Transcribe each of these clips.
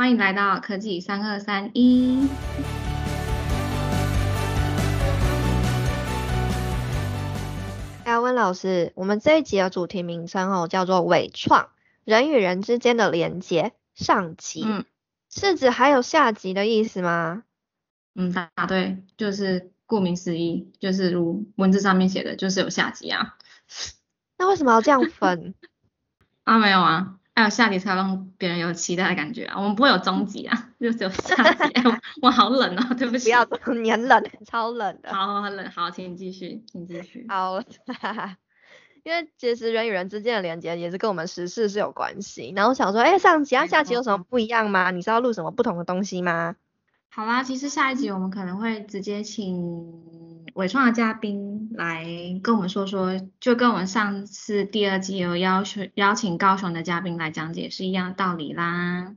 欢迎来到科技三二三一。阿温老师，我们这一集的主题名称哦叫做“伪创人与人之间的连接”上集，嗯是指还有下集的意思吗？嗯，答对，就是顾名思义，就是如文字上面写的，就是有下集啊。那为什么要这样分？啊，没有啊，还有下集才让别人有期待的感觉啊。我们不会有终极啊，就只有下集。哎我我好冷哦，对不起。不要，你很冷，超冷的。好，很冷。好，请你继续，请继续。好，因为其实人与人之间的连接也是跟我们时事是有关系。然后想说，哎，上集啊下集有什么不一样吗？你是要录什么不同的东西吗？好啦，其实下一集我们可能会直接请伟创的嘉宾来跟我们说说，就跟我们上次第二季有邀请邀请高雄的嘉宾来讲解是一样的道理啦。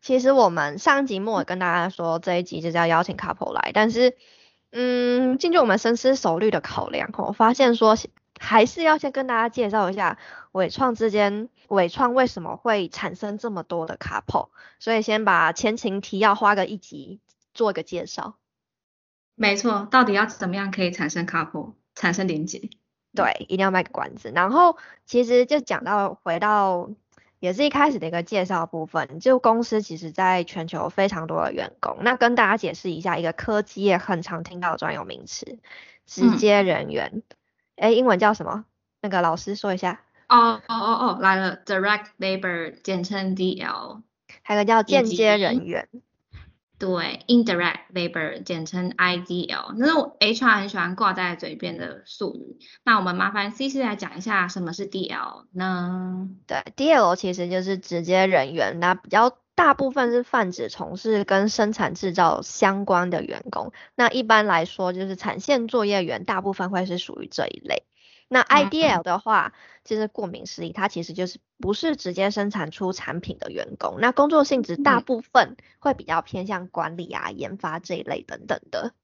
其实我们上一集末也跟大家说，这一集就是要邀请 couple 来，但是，嗯，经过我们深思熟虑的考量，我发现说还是要先跟大家介绍一下伟创之间，伟创为什么会产生这么多的 couple，所以先把前情提要花个一集做个介绍。没错，到底要怎么样可以产生 couple，产生连接？对，一定要卖个关子。然后其实就讲到回到，也是一开始的一个介绍部分，就公司其实在全球非常多的员工。那跟大家解释一下，一个科技业很常听到的专有名词，直接人员。哎、英文叫什么？那个老师说一下。哦哦哦哦，来了，direct labor，简称 DL。还有个叫间接人员。对，indirect labor 简称 IDL，那是 HR 很喜欢挂在嘴边的术语。那我们麻烦 CC 来讲一下什么是 DL 呢？对，DL 其实就是直接人员，那比较大部分是泛指从事跟生产制造相关的员工。那一般来说，就是产线作业员，大部分会是属于这一类。那嗯 IDL 的话，其实顾名思义，它其实就是不是直接生产出产品的员工。那工作性质大嗯部分会比较偏向管理啊、研发这一类等等的。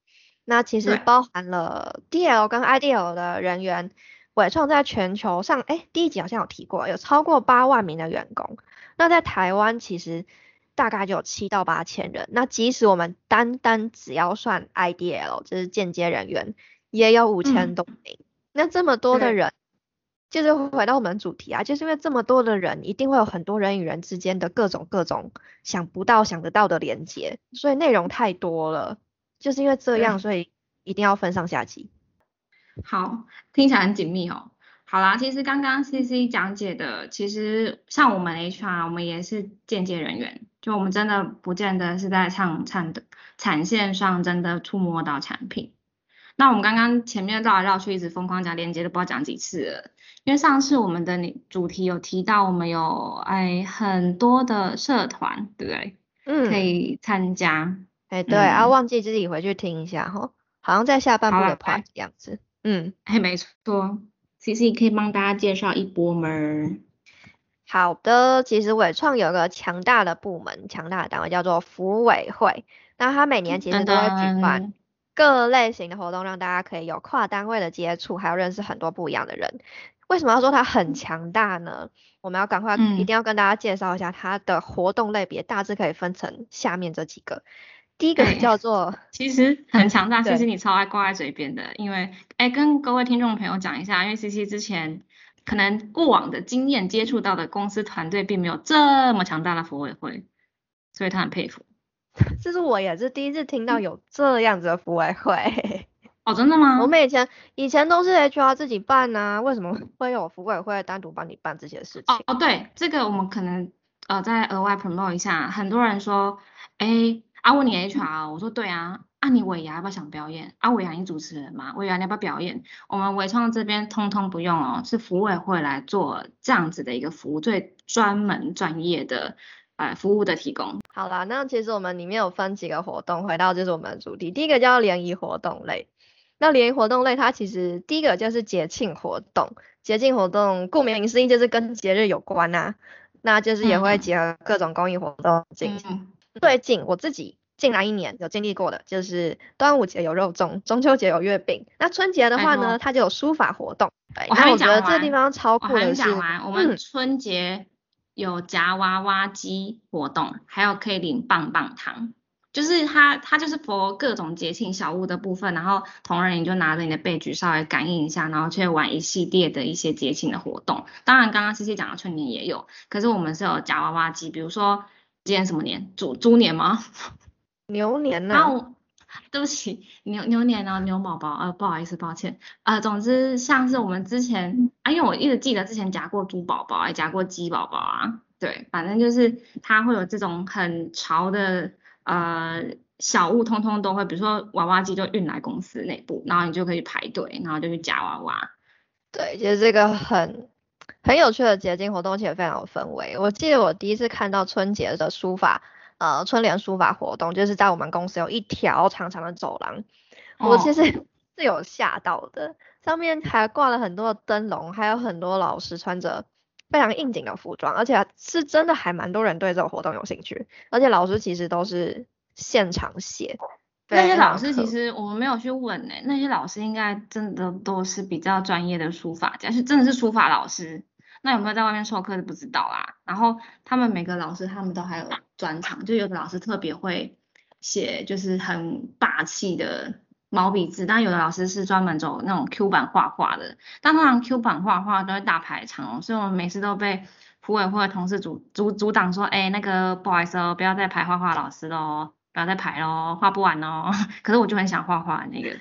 那其实包含了 DL 跟 IDL 的人员，伟创在全球上，哎，第一集好像有提过，有超过八万名的员工。那在台湾其实大概就有七到八千人。那即使我们单单只要算 IDL，就是间接人员，也有五千嗯多名。那这么多的人，就是回到我们主题啊，就是因为这么多的人，一定会有很多人与人之间的各种各种想不到、想得到的连接，所以内容太多了。就是因为这样，所以一定要分上下集。好，听起来很紧密哦。好啦，其实刚刚 CC 讲解的，其实像我们 HR，我们也是间接人员，就我们真的不见得是在产产的产线上真的触摸到产品。那我们刚刚前面绕来绕去，一直疯狂讲连接，都不知道讲几次了。因为上次我们的你主题有提到，我们有哎很多的社团，对不对？嗯可嗯，以参加。哎，对啊，嗯忘记自己回去听一下哈，好像在下半部的 part 的样子。嗯，哎，没错，CC 可以帮大家介绍一波吗？好的，其实伟创有个强大的部门，强大的单位叫做服委会，那它每年其实都会举办噔，各类型的活动，让大家可以有跨单位的接触，还有认识很多不一样的人。为什么要说它很强大呢？我们要赶快一嗯定要跟大家介绍一下它的活动类别，大致可以分成下面这几个。第一个哎叫做其实很强大，其实你超爱挂在嘴边的，因为哎，跟各位听众朋友讲一下，因为 CC 之前可能过往的经验接触到的公司团队并没有这么强大的服委会，所以他很佩服。这是我也是第一次听到有这样子的服委会。哦，真的吗？我们以前以前都是 HR 自己办呐、为什么会有服委会单独帮你办这些事情？哦哦，对，这个我们可能呃再额外 promote 一下。很多人说，哎，啊问你 HR，我说对啊，啊你尾牙要不要想表演？啊尾牙你主持人嘛，尾牙你要不要表演？我们伟创这边通通不用哦，是服委会来做这样子的一个服务，最专门专业的呃服务的提供。好啦，那其实我们里面有分几个活动，回到就是我们的主题，第一个叫联谊活动类。那联谊活动类，它其实第一个就是节庆活动，节庆活动顾名思义就是跟节日有关呐、那就是也会嗯结合各种公益活动进行。嗯，最近我自己近来一年有经历过的，就是端午节有肉粽，中秋节有月饼。那春节的话呢，它就有书法活动。那我觉得这地方超我还没酷的是，讲完，我们嗯春节有夹娃娃机活动，还有可以领棒棒糖。就是它，它就是 for 各种节庆小物的部分，然后同仁你就拿着你的背具稍微感应一下，然后去玩一系列的一些节庆的活动。当然，刚刚 C C 讲的春年也有，可是我们是有夹娃娃机，比如说今年什么年？猪猪年吗？牛年呢？对不起，牛牛年啊，牛宝宝，呃，不好意思，抱歉，呃，总之像是我们之前啊，因为我一直记得之前夹过猪宝宝，还夹过鸡宝宝啊，对，反正就是它会有这种很潮的。呃，小物通通都会，比如说娃娃机就运来公司内部，然后你就可以排队，然后就去夹娃娃。对，其实这个很很有趣的结晶活动，且非常有氛围。我记得我第一次看到春节的书法，呃，春联书法活动，就是在我们公司有一条长长的走廊，我其实 是有吓到的，上面还挂了很多灯笼，还有很多老师穿着。非常应景的服装，而且是真的还蛮多人对这个活动有兴趣，而且老师其实都是现场写。那些老师其实我们没有去问呢，那些老师应该真的都是比较专业的书法家，是真的是书法老师。那有没有在外面授课是不知道啦。然后他们每个老师他们都还有专长，就有的老师特别会写，就是很霸气的。毛笔字，但有的老师是专门走那种 Q 版画画的，但通常 Q 版画画都会大排长龙，所以我们每次都被服委会的同事阻阻阻挡说，哎，那个不好意思哦，不要再排画画老师喽，不要再排喽，画不完哦。可是我就很想画画那个。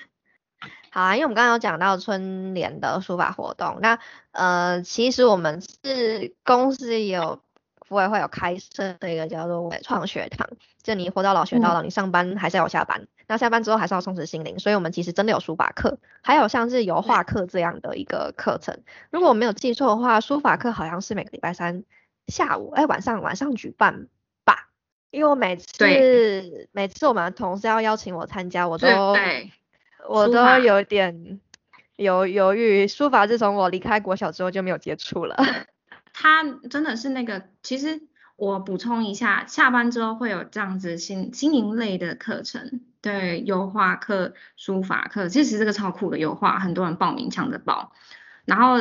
好啊，因为我们刚刚有讲到春联的书法活动，那呃，其实我们是公司也有。服委会有开设的一个叫做伟创学堂，就你活到老学到老，你上班还是要下班，那下班之后还是要充实心灵，所以我们其实真的有书法课，还有像是油画课这样的一个课程。如果我没有记错的话，书法课好像是每个礼拜三下午，哎晚上晚上举办吧，因为我每次每次我们同事要邀请我参加，我都我都有点犹犹豫，书法自从我离开国小之后就没有接触了。他真的是那个，其实我补充一下，下班之后会有这样子心心灵类的课程，对，油画课、书法课，其实这个超酷的油画，很多人报名抢着报。然后，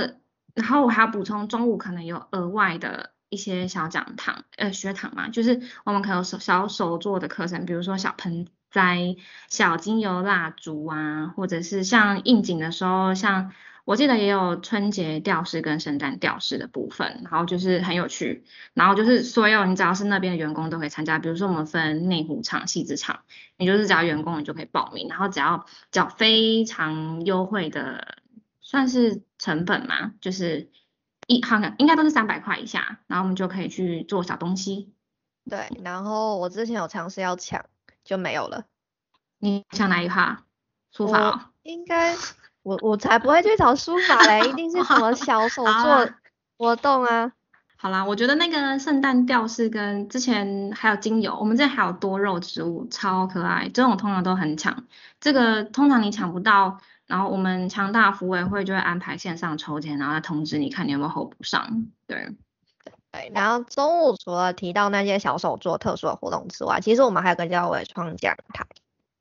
然后我还要补充，中午可能有额外的一些小讲堂，呃，学堂嘛，就是我们可能有手小手做的课程，比如说小盆栽、小精油蜡烛啊，或者是像应景的时候，像。我记得也有春节吊饰跟圣诞吊饰的部分，然后就是很有趣，然后就是所有你只要是那边的员工都可以参加，比如说我们分内湖场、戏子场，你就是只要员工你就可以报名，然后只要缴非常优惠的，算是成本嘛，就是一好像应该都是三百块以下，然后我们就可以去做小东西。对，然后我之前有尝试要抢，就没有了。你想哪一趴？书法？应该。我我才不会去找书法嘞，一定是什么小手 作活动啊。好啦，我觉得那个圣诞吊饰跟之前还有精油，我们这还有多肉植物，超可爱，这种通常都很抢。这个通常你抢不到，然后我们强大服委会就会安排线上抽签，然后再通知你看你有没有候补上。对对，然后中午除了提到那些小手做特殊的活动之外，其实我们还有个叫伟创讲台。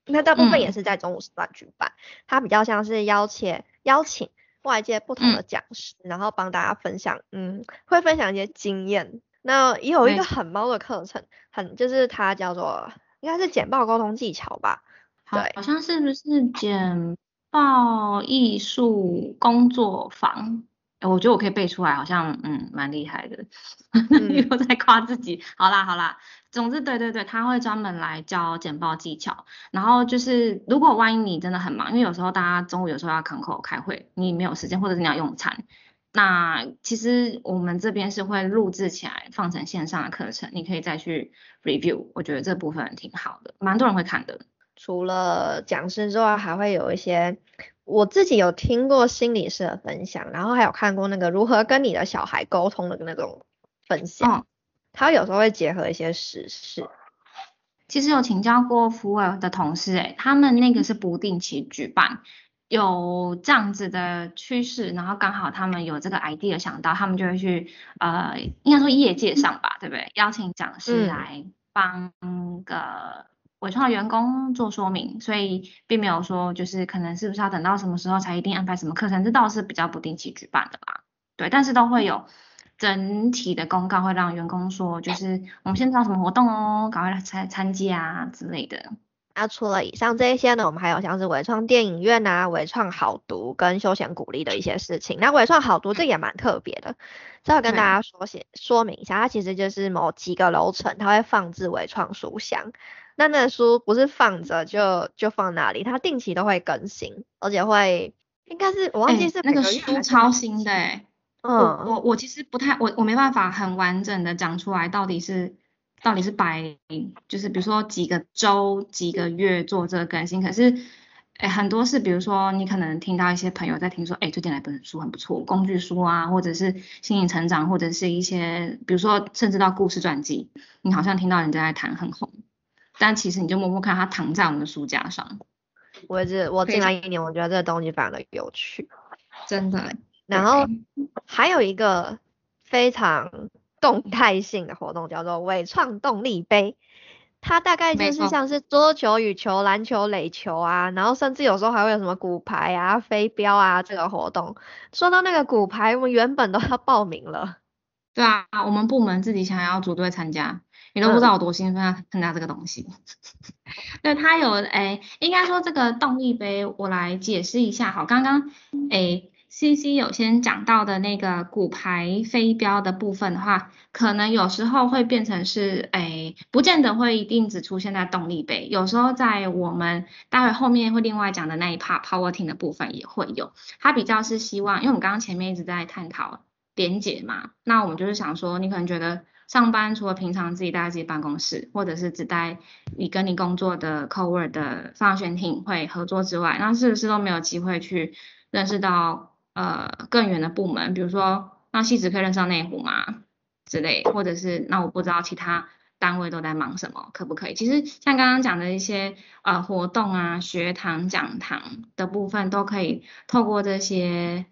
那大部分也是在中午时段举办，它比较像是邀请邀请外界不同的讲师，然后帮大家分享，嗯，会分享一些经验。那也有一个很猫的课程，很就是它叫做应该是简报沟通技巧吧？对，好像是不是简报艺术工作坊？我觉得我可以背出来，好像嗯蛮厉害的，又在夸自己。好啦好啦，总之对对对，他会专门来教简报技巧。然后就是如果万一你真的很忙，因为有时候大家中午有时候要港口开会，你没有时间，或者是你要用餐，那其实我们这边是会录制起来放成线上的课程，你可以再去 review。我觉得这部分挺好的，蛮多人会看的。除了讲师之外，还会有一些。我自己有听过心理师的分享，然后还有看过那个如何跟你的小孩沟通的那种分享。他有时候会结合一些实事。其实有请教过福尔的同事，诶，他们那个是不定期举办，有这样子的趋势，然后刚好他们有这个 idea 想到，他们就会去呃，应该说业界上吧，对不对？邀请讲师来帮个。伟创的员工做说明，所以并没有说就是可能是不是要等到什么时候才一定安排什么课程，这倒是比较不定期举办的啦。对，但是都会有整体的公告会让员工说，就是我们现在有什么活动哦，赶快来参参加啊之类的。那除了以上这一些呢，我们还有像是伟创电影院啊、伟创好读跟休闲鼓励的一些事情。那伟创好读这也蛮特别的，这要跟大家说些说明一下，它其实就是某几个楼层，它会放置伟创书箱。那那书不是放着就就放那里，它定期都会更新，而且会应该是我忘记是那个书超新的哎。嗯，我我其实不太我我没办法很完整的讲出来到底是。到底是摆，就是比如说几个周、几个月做这个更新，可是，哎，很多是，比如说你可能听到一些朋友在听说，哎，最近来本书很不错，工具书啊，或者是心理成长，或者是一些，比如说甚至到故事传记，你好像听到人家在谈很红，但其实你就摸摸看它躺在我们的书架上。我是我进来一年，我觉得这个东西非常的有趣，真的。然后还有一个非常。动态性的活动叫做伪创动力杯，它大概就是像是桌球、羽球、篮球、垒球啊，然后甚至有时候还会有什么骨牌啊、飞镖啊这个活动。说到那个骨牌，我们原本都要报名了。对啊，我们部门自己想要组队参加，你都不知道我多兴奋啊参加这个东西。对，它有诶，应该说这个动力杯，我来解释一下。好，刚刚诶。C C 有先讲到的那个骨牌飞镖的部分的话，可能有时候会变成是，哎，不见得会一定只出现在动力杯，有时候在我们待会后面会另外讲的那一 part power team 的部分也会有。它比较是希望，因为我们刚刚前面一直在探讨连结嘛，那我们就是想说，你可能觉得上班除了平常自己待在自己办公室，或者是只待你跟你工作的 cowork 的放选厅会合作之外，那是不是都没有机会去认识到？呃，更远的部门，比如说，那戏子可以认上内湖吗？之类，或者是那我不知道其他单位都在忙什么，可不可以？其实像刚刚讲的一些呃活动啊、学堂、讲堂的部分，都可以透过这些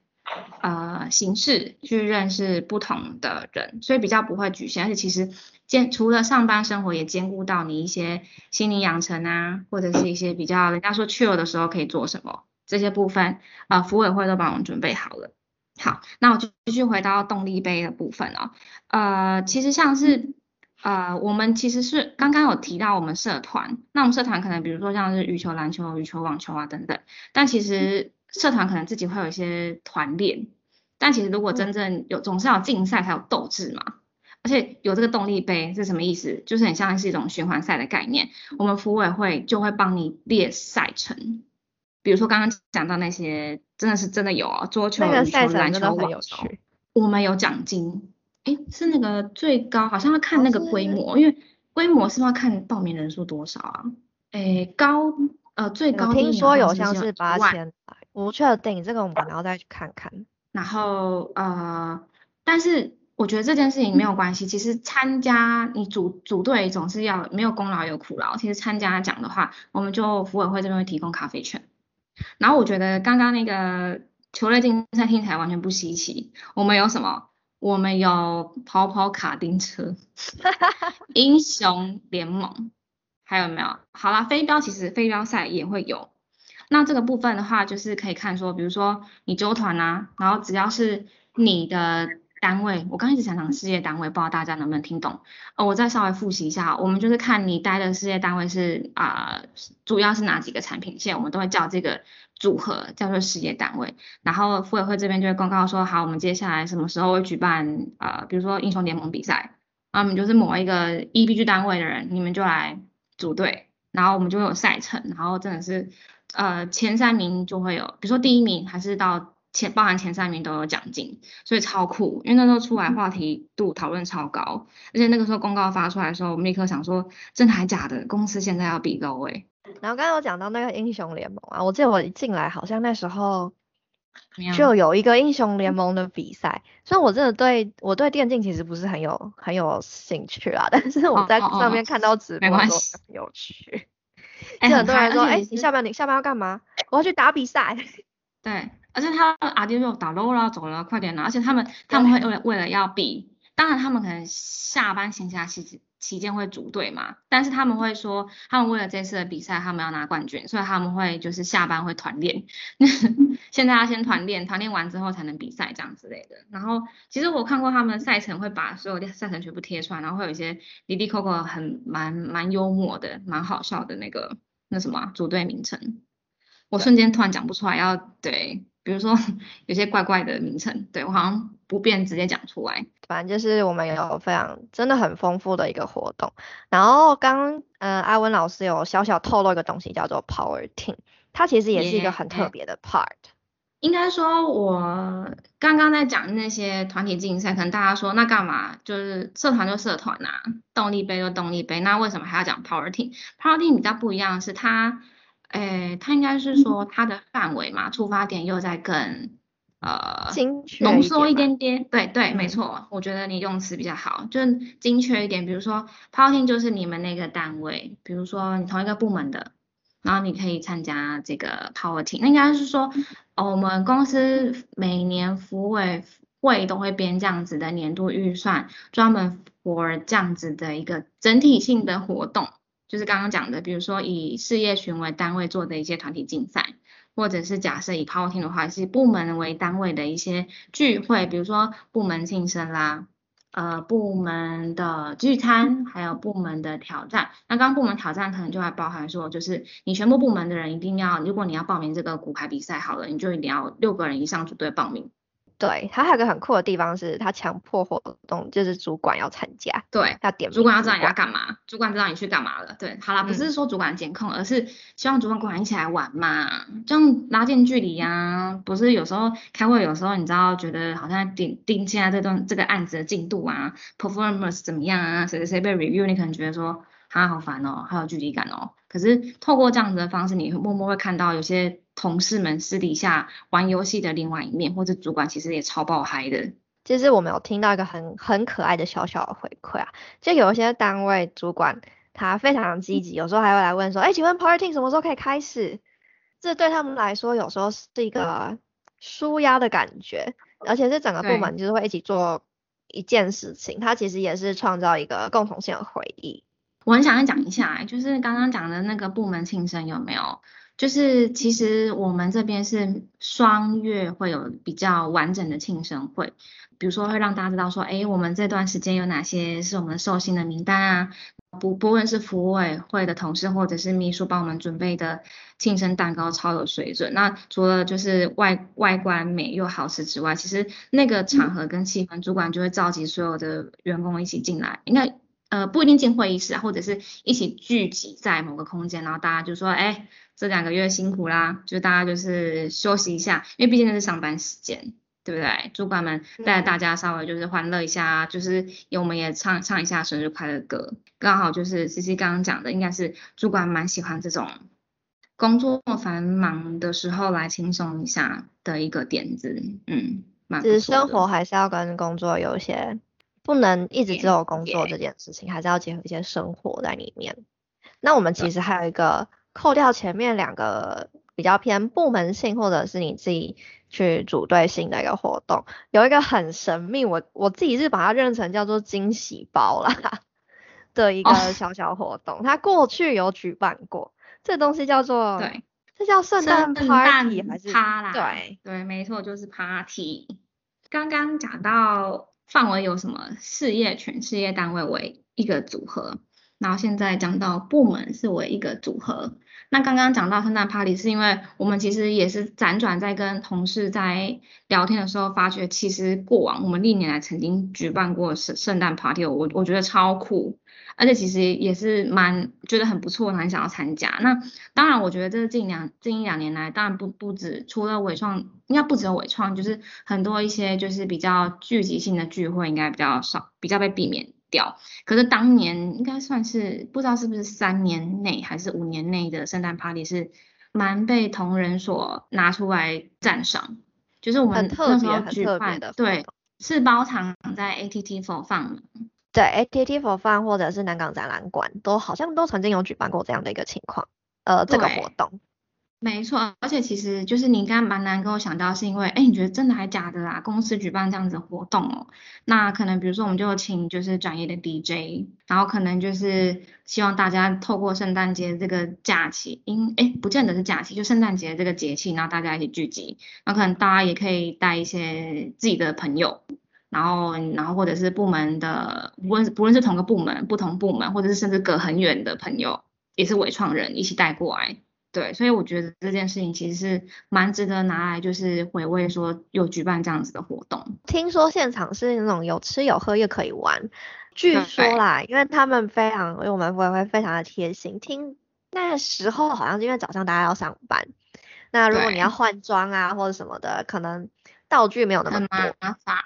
呃形式去认识不同的人，所以比较不会局限。而且其实兼除了上班生活，也兼顾到你一些心理养成啊，或者是一些比较人家说去了的时候可以做什么。这些部分，呃，服委会都帮我们准备好了。好，那我继续回到动力杯的部分哦。呃，其实像是，呃，我们其实是刚刚有提到我们社团，那我们社团可能比如说像是羽球、篮球、羽球、网球啊等等，但其实社团可能自己会有一些团练，但其实如果真正有，总是要竞赛才有斗志嘛。而且有这个动力杯是什么意思？就是很像是一种循环赛的概念，我们服委会就会帮你列赛程。比如说刚刚讲到那些，真的是真的有哦，桌球、羽球、篮球、网球，我们有奖金。哎，是那个最高，好像要看那个规模，因为规模是要看报名人数多少啊。哎，高呃最高听说有像是八千，不确定，这个我们可能要再去看看。然后呃，但是我觉得这件事情没有关系，其实参加你组组队总是要没有功劳有苦劳，其实参加奖的话，我们就服委会这边会提供咖啡券。然后我觉得刚刚那个球类竞赛听起来完全不稀奇。我们有什么？我们有跑跑卡丁车，英雄联盟，还有没有？好啦，飞镖其实飞镖赛也会有。那这个部分的话，就是可以看说，比如说你纠团啊，然后只要是你的。单位，我刚一直想讲事业单位，不知道大家能不能听懂？呃，我再稍微复习一下，我们就是看你待的事业单位是啊，主要是哪几个产品线，我们都会叫这个组合叫做事业单位。然后妇委会这边就会公告说，好，我们接下来什么时候会举办啊？比如说英雄联盟比赛，啊，我们就是某一个 EBG 单位的人，你们就来组队，然后我们就会有赛程，然后真的是呃前三名就会有，比如说第一名还是到。前包含前三名都有奖金，所以超酷。因为那时候出来话题度讨论超高，而且那个时候公告发出来的时候，我们立刻想说，真的还假的？公司现在要比 low 哎。然后刚刚有讲到那个英雄联盟啊，我记得我一进来好像那时候就有一个英雄联盟的比赛。虽然我真的对我对电竞其实不是很有很有兴趣啊，但是我在上面看到直播都很有趣。就很多人说，哎，你下班你下班要干嘛？我要去打比赛。对。而且他阿迪就打 low 了，走了，快点拿！而且他们他们会为了为了要比，当然他们可能下班闲暇时期间会组队嘛，但是他们会说，他们为了这次的比赛，他们要拿冠军，所以他们会就是下班会团练，现在要先团练，团练完之后才能比赛这样之类的。然后其实我看过他们赛程，会把所有的赛程全部贴出来，然后会有一些滴滴 Coco 很蛮蛮幽默的，蛮好笑的那个那什么组队名称，我瞬间突然讲不出来，要对。比如说 有些怪怪的名称，对我好像不便直接讲出来。反正就是我们有非常真的很丰富的一个活动。然后刚嗯阿文老师有小小透露一个东西叫做 Power Team，它其实也是一个很特别的 part。应该说我刚刚在讲那些团体竞赛，可能大家说那干嘛？就是社团就社团啊，动力杯就动力杯，那为什么还要讲 Power Team？Power Team 比较不一样是它。诶，他应该是说它的范围嘛，出发点又在更呃浓缩一点点。对对，没错，我觉得你用词比较好，就是精确一点。比如说，Power Team 就是你们那个单位，比如说你同一个部门的，然后你可以参加这个 Power Team。那应该是说，我们公司每年服委会都会编这样子的年度预算，专门 for 这样子的一个整体性的活动。就是刚刚讲的，比如说以事业群为单位做的一些团体竞赛，或者是假设以 Power Team 的话，是部门为单位的一些聚会，比如说部门庆生啦，呃，部门的聚餐，还有部门的挑战。那刚部门挑战可能就还包含说，就是你全部部门的人一定要，如果你要报名这个骨牌比赛，好了，你就一定要六个人以上组队报名。对，它还有个很酷的地方是，它强迫活动就是主管要参加，对，要点主管要知道你要干嘛，主管知道你去干嘛了，对，好啦，不是说主管监控，而是希望主管跟我一起来玩嘛，这样拉近距离呀。不是有时候开会，有时候你知道觉得好像盯盯现在这段这个案子的进度啊，performance 怎么样啊，谁谁谁被 review，你可能觉得说。他好烦哦，好有距离感哦。可是透过这样子的方式，你默默会看到有些同事们私底下玩游戏的另外一面，或者主管其实也超爆嗨的。其实我们有听到一个很很可爱的小小的回馈啊，就有一些单位主管他非常积极，有时候还会来问说，哎，请问 Party 什么时候可以开始？这对他们来说有时候是一个舒压的感觉，而且是整个部门就是会一起做一件事情，它其实也是创造一个共同性的回忆。我很想要讲一下，就是刚刚讲的那个部门庆生有没有？就是其实我们这边是双月会有比较完整的庆生会，比如说会让大家知道说，哎，我们这段时间有哪些是我们寿星的名单啊？不不论是服务委会的同事或者是秘书帮我们准备的庆生蛋糕超有水准。那除了就是外外观美又好吃之外，其实那个场合跟气氛，主管就会召集所有的员工一起进来，应该。呃，不一定进会议室啊，或者是一起聚集在某个空间，然后大家就说，哎，这两个月辛苦啦，就大家就是休息一下，因为毕竟那是上班时间，对不对？主管们带着大家稍微就是欢乐一下，就是我们也唱唱一下生日快乐歌，刚好就是 C C 刚刚讲的，应该是主管蛮喜欢这种工作繁忙的时候来轻松一下的一个点子，嗯，蛮其实生活还是要跟工作有一些。不能一直只有工作这件事情，还是要结合一些生活在里面。那我们其实还有一个扣掉前面两个比较偏部门性，或者是你自己去组队性的一个活动，有一个很神秘，我我自己是把它认成叫做惊喜包啦 的一个小小活动。它过去有举办过，这东西叫做对，这叫圣诞 party 还是趴啦？对对，没错，就是 party。刚刚讲到。范围有什么事业群、事业单位为一个组合，然后现在讲到部门是为一个组合。那刚刚讲到圣诞 party，是因为我们其实也是辗转在跟同事在聊天的时候，发觉其实过往我们历年来曾经举办过圣圣诞 party，我我觉得超酷。而且其实也是蛮觉得很不错，蛮想要参加。那当然，我觉得这近两近一两年来，当然不不止除了伟创，应该不只有伟创，就是很多一些就是比较聚集性的聚会应该比较少，比较被避免掉。可是当年应该算是不知道是不是三年内还是五年内的圣诞 party 是蛮被同仁所拿出来赞赏，就是我们那时候举办的，对，是包场在 ATT 否放。对，ATT for Fun 或者是南港展览馆都好像都曾经有举办过这样的一个情况，呃，这个活动。没错，而且其实就是你刚刚蛮难跟我想到，是因为，哎，你觉得真的还假的啦？公司举办这样子活动哦，那可能比如说我们就请就是专业的 DJ，然后可能就是希望大家透过圣诞节这个假期，因哎不见得是假期，就圣诞节这个节气，然后大家一起聚集，那可能大家也可以带一些自己的朋友，然后然后或者是部门的，不论不论是同个部门、不同部门，或者是甚至隔很远的朋友，也是伪创人一起带过来。对，所以我觉得这件事情其实是蛮值得拿来就是回味，说有举办这样子的活动。听说现场是那种有吃有喝又可以玩，据说啦，因为他们非常，因为我们会会非常的贴心。听那时候好像是因为早上大家要上班，那如果你要换装啊或者什么的，可能道具没有那么多，麻烦。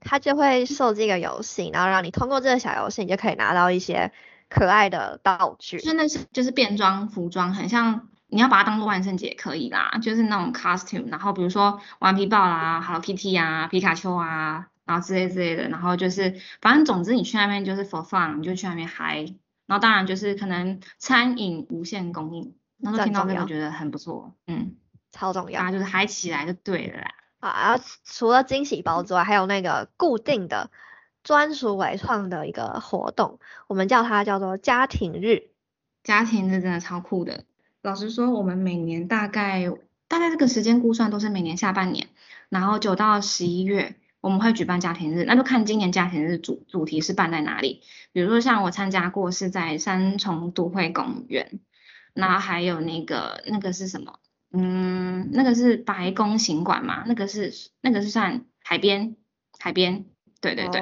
他就会设计一个游戏，然后让你通过这个小游戏，你就可以拿到一些。可爱的道具，真的是就是变装服装，很像你要把它当做万圣节可以啦，就是那种 costume，然后比如说顽皮豹啦、Hello Kitty 啊、皮卡丘啊，然后之类之类的，然后就是反正总之你去那边就是 for fun，你就去那边嗨，然后当然就是可能餐饮无限供应，然后听到这个觉得很不错，嗯，超重要，就是嗨起来就对了啦。啊，除了惊喜包之外，还有那个固定的。专属伟创的一个活动，我们叫它叫做家庭日。家庭日真的超酷的。老实说，我们每年大概大概这个时间估算都是每年下半年，然后九到十一月我们会举办家庭日，那就看今年家庭日主主题是办在哪里。比如说像我参加过是在三重都会公园，然后还有那个那个是什么？嗯，那个是白宫行馆嘛？那个是那个是算海边海边。对对对，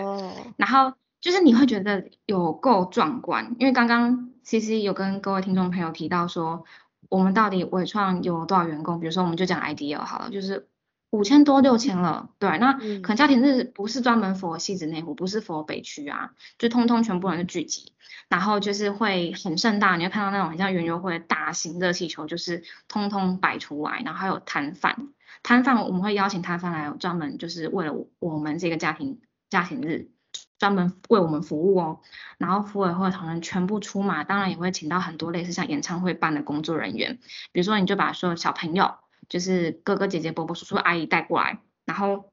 然后就是你会觉得有够壮观，因为刚刚 C C 有跟各位听众朋友提到说，我们到底伟创有多少员工？比如说我们就讲 I D L 好了，就是五千多六千了，对，那可能家庭日不是专门 for 西子内湖，不是 for 北区啊，就通通全部人的聚集，然后就是会很盛大，你会看到那种很像园游会大型热气球，就是通通摆出来，然后还有摊贩，摊贩我们会邀请摊贩来专门就是为了我们这个家庭。家庭日专门为我们服务哦，然后服委会同仁全部出马，当然也会请到很多类似像演唱会办的工作人员，比如说你就把所有小朋友，就是哥哥姐姐、伯伯、叔叔、阿姨带过来，然后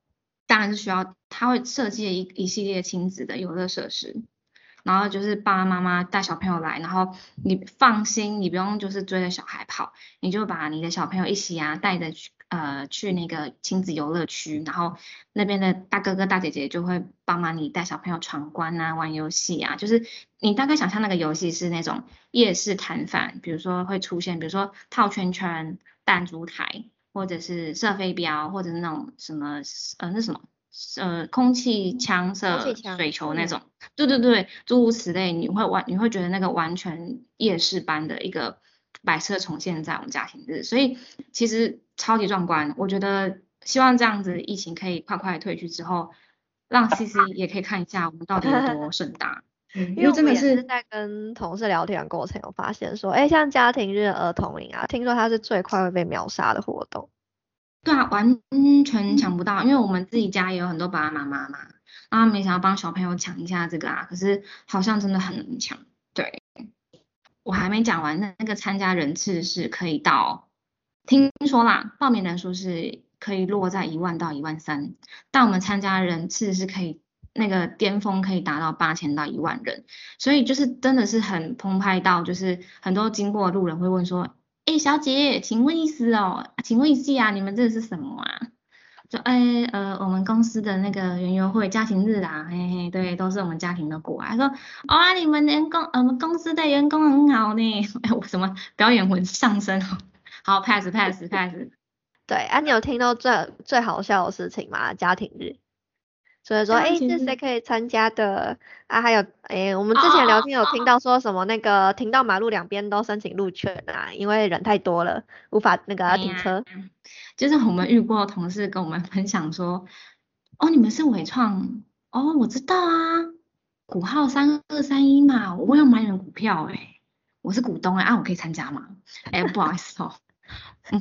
当然是需要他会设计一一系列亲子的游乐设施，然后就是爸爸妈妈带小朋友来，然后你放心，你不用就是追着小孩跑，你就把你的小朋友一起啊带着去。呃，去那个亲子游乐区，然后那边的大哥哥大姐姐就会帮忙你带小朋友闯关啊，玩游戏啊，就是你大概想象那个游戏是那种夜市摊贩，比如说会出现，比如说套圈圈、弹珠台，或者是射飞镖，或者是那种什么呃那什么呃空气枪射水球那种，对对对，诸如此类，你会完你会觉得那个完全夜市般的一个。摆设重现在我们家庭日，所以其实超级壮观。我觉得希望这样子疫情可以快快退去之后，让 C C 也可以看一下我们到底有多 盛大。因为真的是在跟同事聊天的过程有发现说，哎，像家庭日儿童营啊，听说它是最快会被秒杀的活动。对啊，完全抢不到，因为我们自己家也有很多爸爸妈妈嘛，啊，没想要帮小朋友抢一下这个啊，可是好像真的很难抢。对。我还没讲完，那那个参加人次是可以到，听说啦，报名人数是可以落在一万到一万三，但我们参加人次是可以，那个巅峰可以达到八千到一万人，所以就是真的是很澎湃到，就是很多经过路人会问说，哎，小姐，请问意思哦，请问一下，你们这是什么啊？就哎呃，我们公司的那个园游会家庭日啊，嘿嘿，对，都是我们家庭的过他。说，哇，你们员工，我们公司的员工很好呢。哎，我什么表演魂上升？好，pass pass pass。对啊，你有听到最最好笑的事情吗？家庭日。所以说，哎，这谁可以参加的啊？还有，哎，我们之前聊天有听到说什么那个停到马路两边都申请路权啊，因为人太多了，无法那个停车。就是我们遇过同事跟我们分享说，哦，你们是伟创，哦，我知道啊，股号三二三一嘛，我要买你们股票，哎，我是股东哎，啊，我可以参加吗？哎，不好意思哦，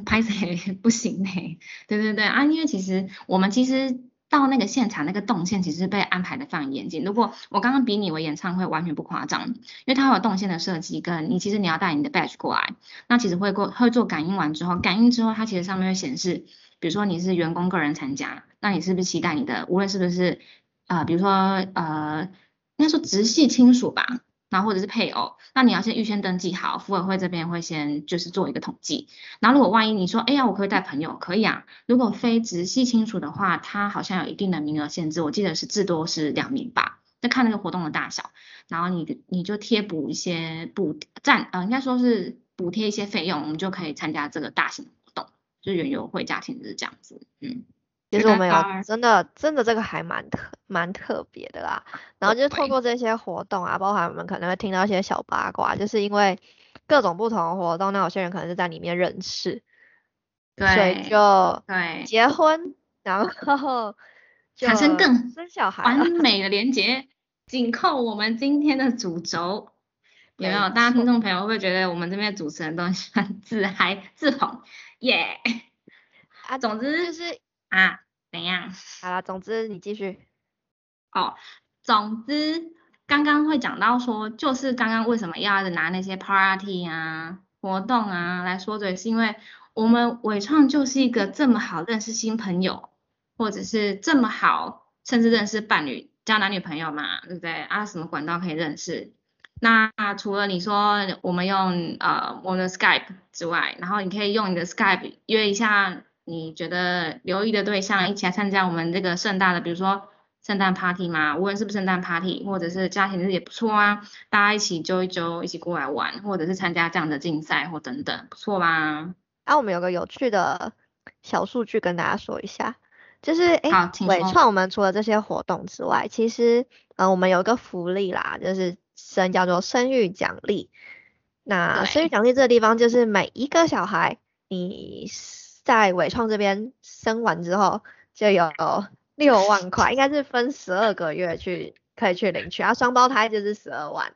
拍谁 不行哎，对对对啊，因为其实我们其实。到那个现场，那个动线其实被安排的非常严谨。如果我刚刚比拟为演唱会，完全不夸张，因为它有动线的设计，跟你其实你要带你的 badge 过来，那其实会过会做感应完之后，感应之后它其实上面会显示，比如说你是员工个人参加，那你是不是期待你的无论是不是呃，比如说呃，应该说直系亲属吧。然后或者是配偶，那你要先预先登记好，服委会这边会先就是做一个统计。然后如果万一你说，哎呀，我可以带朋友，可以啊。如果非直系亲属的话，它好像有一定的名额限制，我记得是至多是两名吧，再看那个活动的大小。然后你你就贴补一些补占，呃，应该说是补贴一些费用，我们就可以参加这个大型活动，就原优惠家庭日这样子，嗯。其实我们有真的真的这个还蛮特蛮特别的啦，然后就是透过这些活动啊，包含我们可能会听到一些小八卦，就是因为各种不同的活动，那有些人可能是在里面认识，所以就对结婚，然后 产生更生小孩完美的连接，紧扣我们今天的主轴，有没有？大家听众朋友会不会觉得我们这边主持人都喜欢自嗨自捧？耶！啊，总之就是。啊，怎样？好了，总之你继续。哦，总之刚刚会讲到说，就是刚刚为什么要拿那些 party 啊、活动啊来说嘴，是因为我们伟创就是一个这么好认识新朋友，或者是这么好，甚至认识伴侣、交男女朋友嘛，对不对？啊，什么管道可以认识？那除了你说我们用呃我们的 Skype 之外，然后你可以用你的 Skype 约一下。你觉得留意的对象一起来参加我们这个盛大的，比如说圣诞 party 嘛？无论是不是圣诞 party，或者是家庭日也不错啊，大家一起揪一揪，一起过来玩，或者是参加这样的竞赛或等等，不错吧？啊，我们有个有趣的小数据跟大家说一下，就是哎，伟创我们除了这些活动之外，其实呃我们有一个福利啦，就是生叫做生育奖励。那生育奖励这个地方就是每一个小孩你。在伟创这边生完之后，就有六万块，应该是分十二个月去可以去领取，啊，双胞胎就是十二万。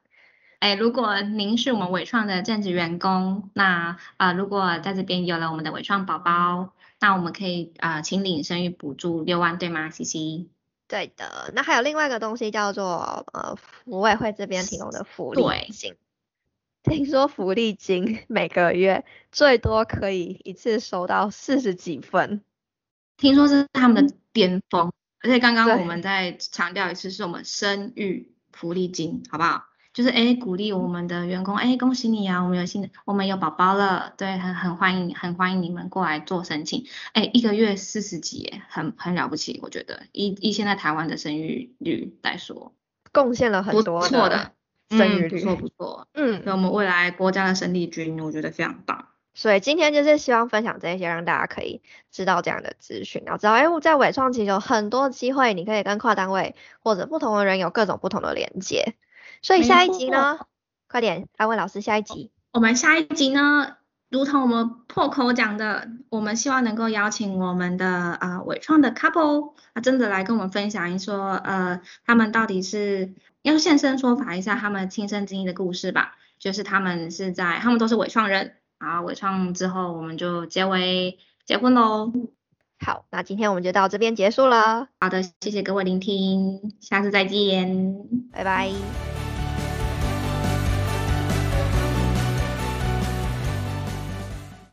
哎，如果您是我们伟创的正职员工，那啊，如果在这边有了我们的伟创宝宝，那我们可以啊，请领生育补助六万，对吗？西西。对的，那还有另外一个东西叫做呃，福委会这边提供的福利金。听说福利金 每个月最多可以一次收到四十几份，听说是他们的巅峰。而且刚刚我们再强调一次，是我们生育福利金，好不好？就是哎，鼓励我们的员工，哎，恭喜你啊，我们有新的，我们有宝宝了，对，很很欢迎，很欢迎你们过来做申请。哎，一个月四十几，很很了不起，我觉得，以以现在台湾的生育率来说，贡献了很多不错的。生育率不错不错，嗯，那我们未来国家的生力军，我觉得非常棒。所以今天就是希望分享这些，让大家可以知道这样的资讯，然后知道，哎，在伟创其实有很多机会，你可以跟跨单位或者不同的人有各种不同的连接。所以下一集呢，快点，阿威老师，下一集，我们下一集呢？如同我们破口讲的，我们希望能够邀请我们的啊伟创的 couple 啊，真的来跟我们分享一说，呃，他们到底是要现身说法一下他们亲身经历的故事吧。就是他们是在，他们都是伟创人，然后伟创之后我们就结为结婚喽。好，那今天我们就到这边结束了。好的，谢谢各位聆听，下次再见，拜拜。